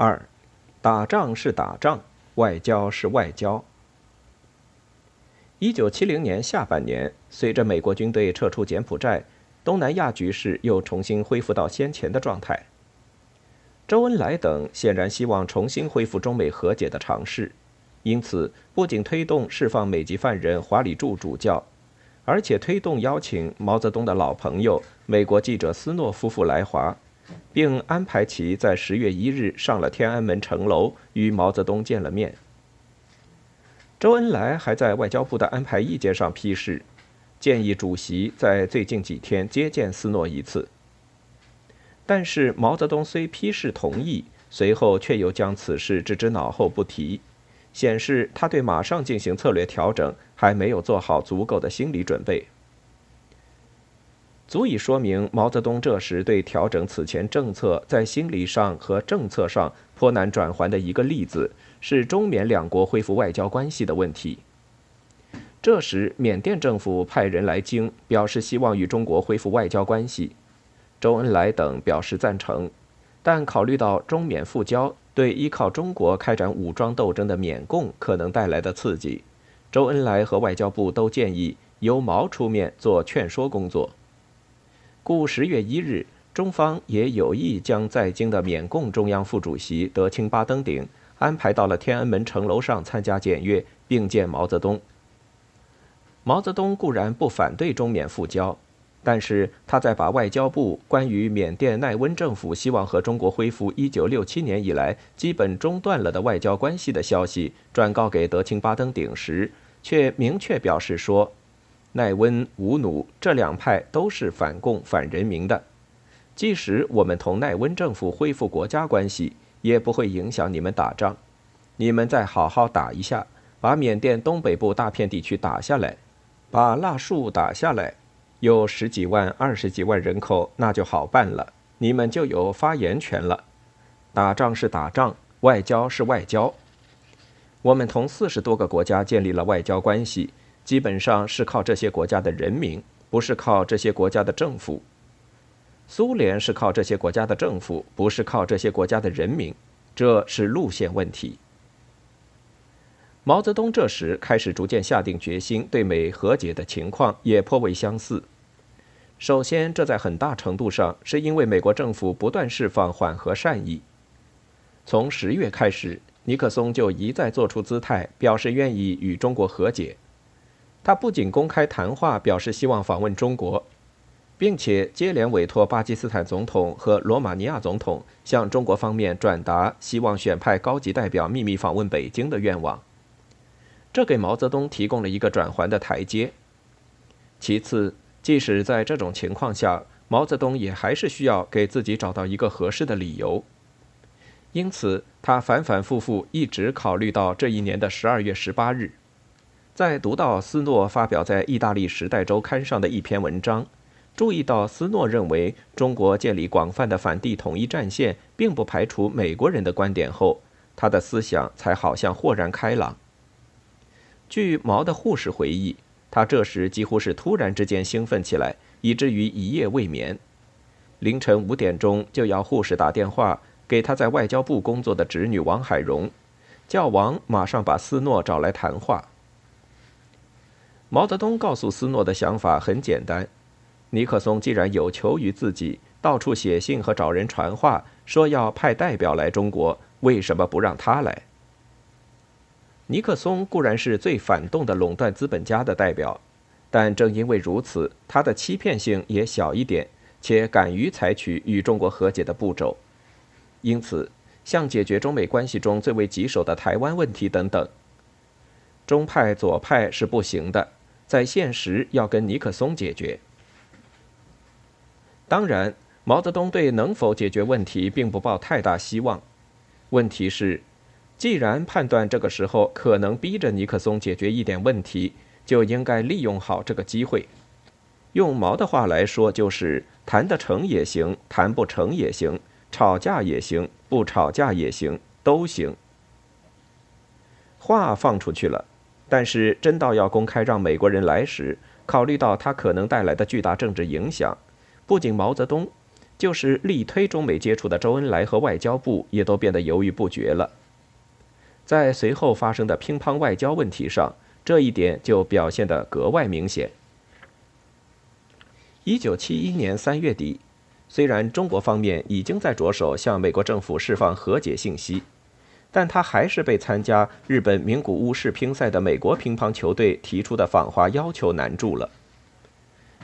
二，打仗是打仗，外交是外交。一九七零年下半年，随着美国军队撤出柬埔寨，东南亚局势又重新恢复到先前的状态。周恩来等显然希望重新恢复中美和解的尝试，因此不仅推动释放美籍犯人华里柱主教，而且推动邀请毛泽东的老朋友美国记者斯诺夫妇来华。并安排其在十月一日上了天安门城楼，与毛泽东见了面。周恩来还在外交部的安排意见上批示，建议主席在最近几天接见斯诺一次。但是毛泽东虽批示同意，随后却又将此事置之脑后不提，显示他对马上进行策略调整还没有做好足够的心理准备。足以说明毛泽东这时对调整此前政策在心理上和政策上颇难转圜的一个例子，是中缅两国恢复外交关系的问题。这时，缅甸政府派人来京，表示希望与中国恢复外交关系，周恩来等表示赞成，但考虑到中缅复交对依靠中国开展武装斗争的缅共可能带来的刺激，周恩来和外交部都建议由毛出面做劝说工作。故十月一日，中方也有意将在京的缅共中央副主席德钦巴登顶安排到了天安门城楼上参加检阅，并见毛泽东。毛泽东固然不反对中缅复交，但是他在把外交部关于缅甸奈温政府希望和中国恢复1967年以来基本中断了的外交关系的消息转告给德钦巴登顶时，却明确表示说。奈温、吴努这两派都是反共、反人民的。即使我们同奈温政府恢复国家关系，也不会影响你们打仗。你们再好好打一下，把缅甸东北部大片地区打下来，把腊戍打下来，有十几万、二十几万人口，那就好办了。你们就有发言权了。打仗是打仗，外交是外交。我们同四十多个国家建立了外交关系。基本上是靠这些国家的人民，不是靠这些国家的政府。苏联是靠这些国家的政府，不是靠这些国家的人民，这是路线问题。毛泽东这时开始逐渐下定决心，对美和解的情况也颇为相似。首先，这在很大程度上是因为美国政府不断释放缓和善意。从十月开始，尼克松就一再做出姿态，表示愿意与中国和解。他不仅公开谈话，表示希望访问中国，并且接连委托巴基斯坦总统和罗马尼亚总统向中国方面转达希望选派高级代表秘密访问北京的愿望。这给毛泽东提供了一个转圜的台阶。其次，即使在这种情况下，毛泽东也还是需要给自己找到一个合适的理由。因此，他反反复复一直考虑到这一年的十二月十八日。在读到斯诺发表在意大利《时代周刊》上的一篇文章，注意到斯诺认为中国建立广泛的反帝统一战线，并不排除美国人的观点后，他的思想才好像豁然开朗。据毛的护士回忆，他这时几乎是突然之间兴奋起来，以至于一夜未眠。凌晨五点钟就要护士打电话给他在外交部工作的侄女王海荣，叫王马上把斯诺找来谈话。毛泽东告诉斯诺的想法很简单：尼克松既然有求于自己，到处写信和找人传话，说要派代表来中国，为什么不让他来？尼克松固然是最反动的垄断资本家的代表，但正因为如此，他的欺骗性也小一点，且敢于采取与中国和解的步骤。因此，像解决中美关系中最为棘手的台湾问题等等，中派左派是不行的。在现实要跟尼克松解决。当然，毛泽东对能否解决问题并不抱太大希望。问题是，既然判断这个时候可能逼着尼克松解决一点问题，就应该利用好这个机会。用毛的话来说，就是谈得成也行，谈不成也行，吵架也行，不吵架也行，都行。话放出去了。但是，真到要公开让美国人来时，考虑到他可能带来的巨大政治影响，不仅毛泽东，就是力推中美接触的周恩来和外交部也都变得犹豫不决了。在随后发生的乒乓外交问题上，这一点就表现得格外明显。一九七一年三月底，虽然中国方面已经在着手向美国政府释放和解信息，但他还是被参加日本名古屋世乒赛的美国乒乓球队提出的访华要求难住了。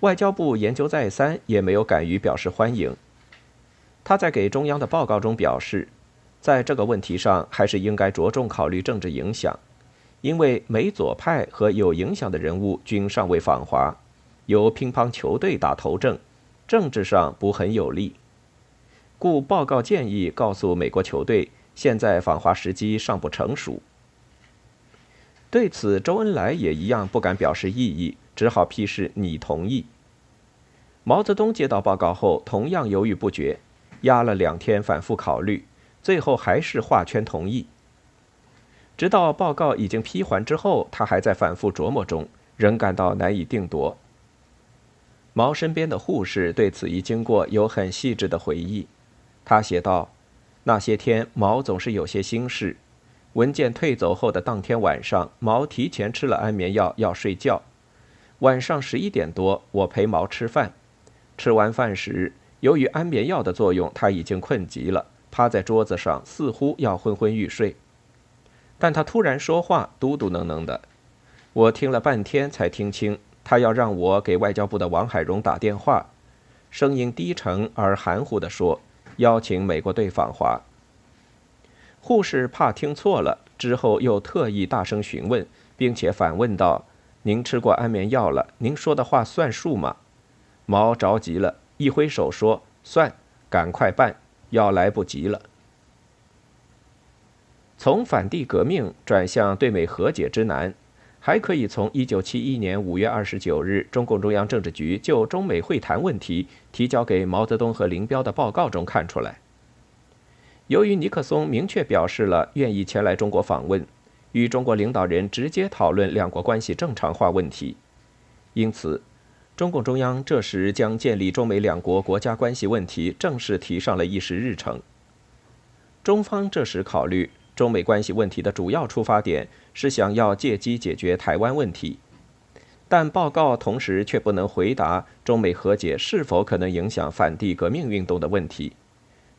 外交部研究再三，也没有敢于表示欢迎。他在给中央的报告中表示，在这个问题上，还是应该着重考虑政治影响，因为美左派和有影响的人物均尚未访华，由乒乓球队打头阵，政治上不很有利。故报告建议告诉美国球队，现在访华时机尚不成熟。对此，周恩来也一样不敢表示异议。只好批示你同意。毛泽东接到报告后，同样犹豫不决，压了两天反复考虑，最后还是画圈同意。直到报告已经批还之后，他还在反复琢磨中，仍感到难以定夺。毛身边的护士对此一经过有很细致的回忆，他写道：“那些天，毛总是有些心事。文件退走后的当天晚上，毛提前吃了安眠药，要睡觉。”晚上十一点多，我陪毛吃饭。吃完饭时，由于安眠药的作用，他已经困极了，趴在桌子上，似乎要昏昏欲睡。但他突然说话，嘟嘟囔囔的。我听了半天才听清，他要让我给外交部的王海荣打电话，声音低沉而含糊地说，邀请美国队访华。护士怕听错了，之后又特意大声询问，并且反问道。您吃过安眠药了？您说的话算数吗？毛着急了，一挥手说：“算，赶快办，要来不及了。”从反帝革命转向对美和解之难，还可以从1971年5月29日中共中央政治局就中美会谈问题提交给毛泽东和林彪的报告中看出来。由于尼克松明确表示了愿意前来中国访问。与中国领导人直接讨论两国关系正常化问题，因此，中共中央这时将建立中美两国国家关系问题正式提上了议事日程。中方这时考虑中美关系问题的主要出发点是想要借机解决台湾问题，但报告同时却不能回答中美和解是否可能影响反帝革命运动的问题。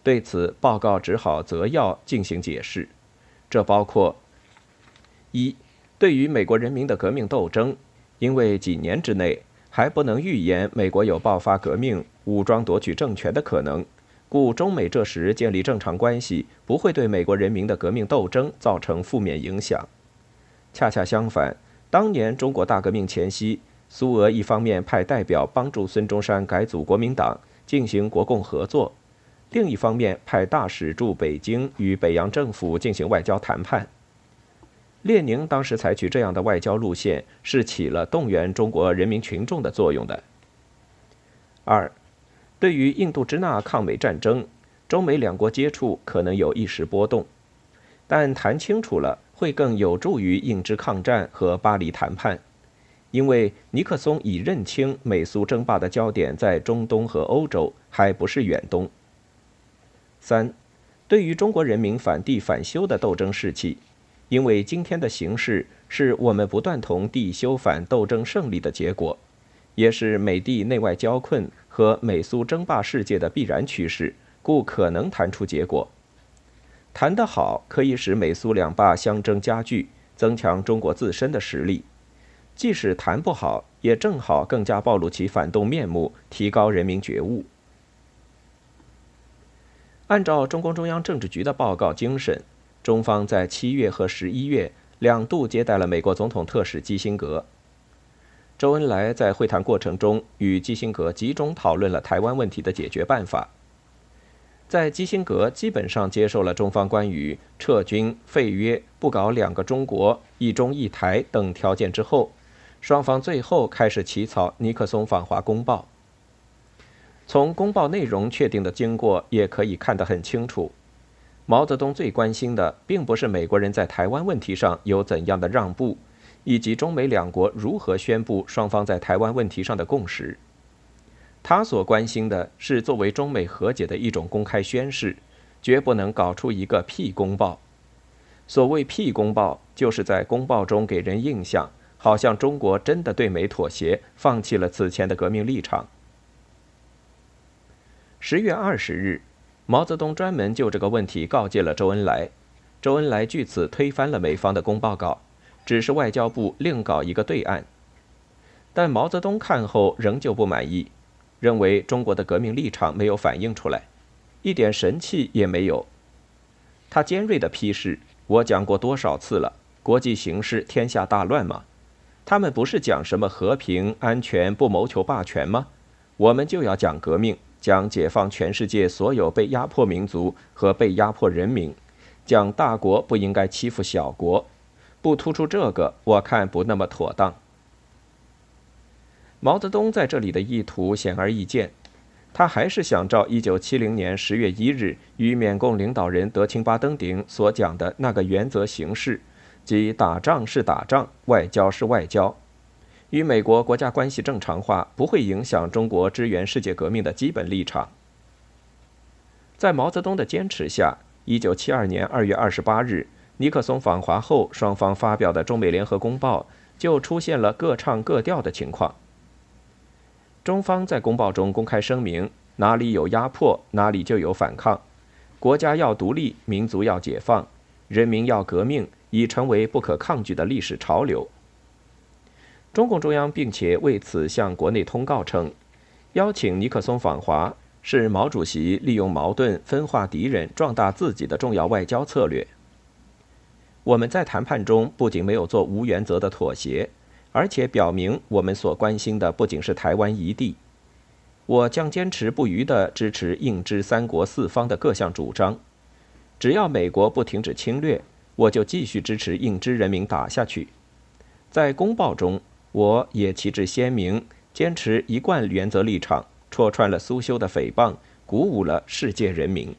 对此，报告只好择要进行解释，这包括。一，对于美国人民的革命斗争，因为几年之内还不能预言美国有爆发革命、武装夺取政权的可能，故中美这时建立正常关系不会对美国人民的革命斗争造成负面影响。恰恰相反，当年中国大革命前夕，苏俄一方面派代表帮助孙中山改组国民党，进行国共合作，另一方面派大使驻北京，与北洋政府进行外交谈判。列宁当时采取这样的外交路线，是起了动员中国人民群众的作用的。二，对于印度支那抗美战争，中美两国接触可能有一时波动，但谈清楚了，会更有助于印支抗战和巴黎谈判，因为尼克松已认清美苏争霸的焦点在中东和欧洲，还不是远东。三，对于中国人民反帝反修的斗争士气。因为今天的形势是我们不断同帝修反斗争胜利的结果，也是美帝内外交困和美苏争霸世界的必然趋势，故可能谈出结果。谈得好，可以使美苏两霸相争加剧，增强中国自身的实力；即使谈不好，也正好更加暴露其反动面目，提高人民觉悟。按照中共中央政治局的报告精神。中方在七月和十一月两度接待了美国总统特使基辛格。周恩来在会谈过程中与基辛格集中讨论了台湾问题的解决办法。在基辛格基本上接受了中方关于撤军、废约、不搞两个中国、一中一台等条件之后，双方最后开始起草尼克松访华公报。从公报内容确定的经过也可以看得很清楚。毛泽东最关心的，并不是美国人在台湾问题上有怎样的让步，以及中美两国如何宣布双方在台湾问题上的共识。他所关心的是作为中美和解的一种公开宣誓，绝不能搞出一个屁公报。所谓屁公报，就是在公报中给人印象，好像中国真的对美妥协，放弃了此前的革命立场。十月二十日，毛泽东专门就这个问题告诫了周恩来，周恩来据此推翻了美方的公报稿，只是外交部另搞一个对案。但毛泽东看后仍旧不满意，认为中国的革命立场没有反映出来，一点神气也没有。他尖锐地批示：“我讲过多少次了，国际形势天下大乱嘛，他们不是讲什么和平安全，不谋求霸权吗？我们就要讲革命。”讲解放全世界所有被压迫民族和被压迫人民，讲大国不应该欺负小国，不突出这个，我看不那么妥当。毛泽东在这里的意图显而易见，他还是想照1970年10月1日与缅共领导人德钦巴登顶所讲的那个原则行事，即打仗是打仗，外交是外交。与美国国家关系正常化不会影响中国支援世界革命的基本立场。在毛泽东的坚持下，1972年2月28日，尼克松访华后，双方发表的中美联合公报就出现了各唱各调的情况。中方在公报中公开声明，哪里有压迫，哪里就有反抗，国家要独立，民族要解放，人民要革命，已成为不可抗拒的历史潮流。中共中央并且为此向国内通告称，邀请尼克松访华是毛主席利用矛盾分化敌人、壮大自己的重要外交策略。我们在谈判中不仅没有做无原则的妥协，而且表明我们所关心的不仅是台湾一地。我将坚持不渝地支持印支三国四方的各项主张。只要美国不停止侵略，我就继续支持印支人民打下去。在公报中。我也旗帜鲜明，坚持一贯原则立场，戳穿了苏修的诽谤，鼓舞了世界人民。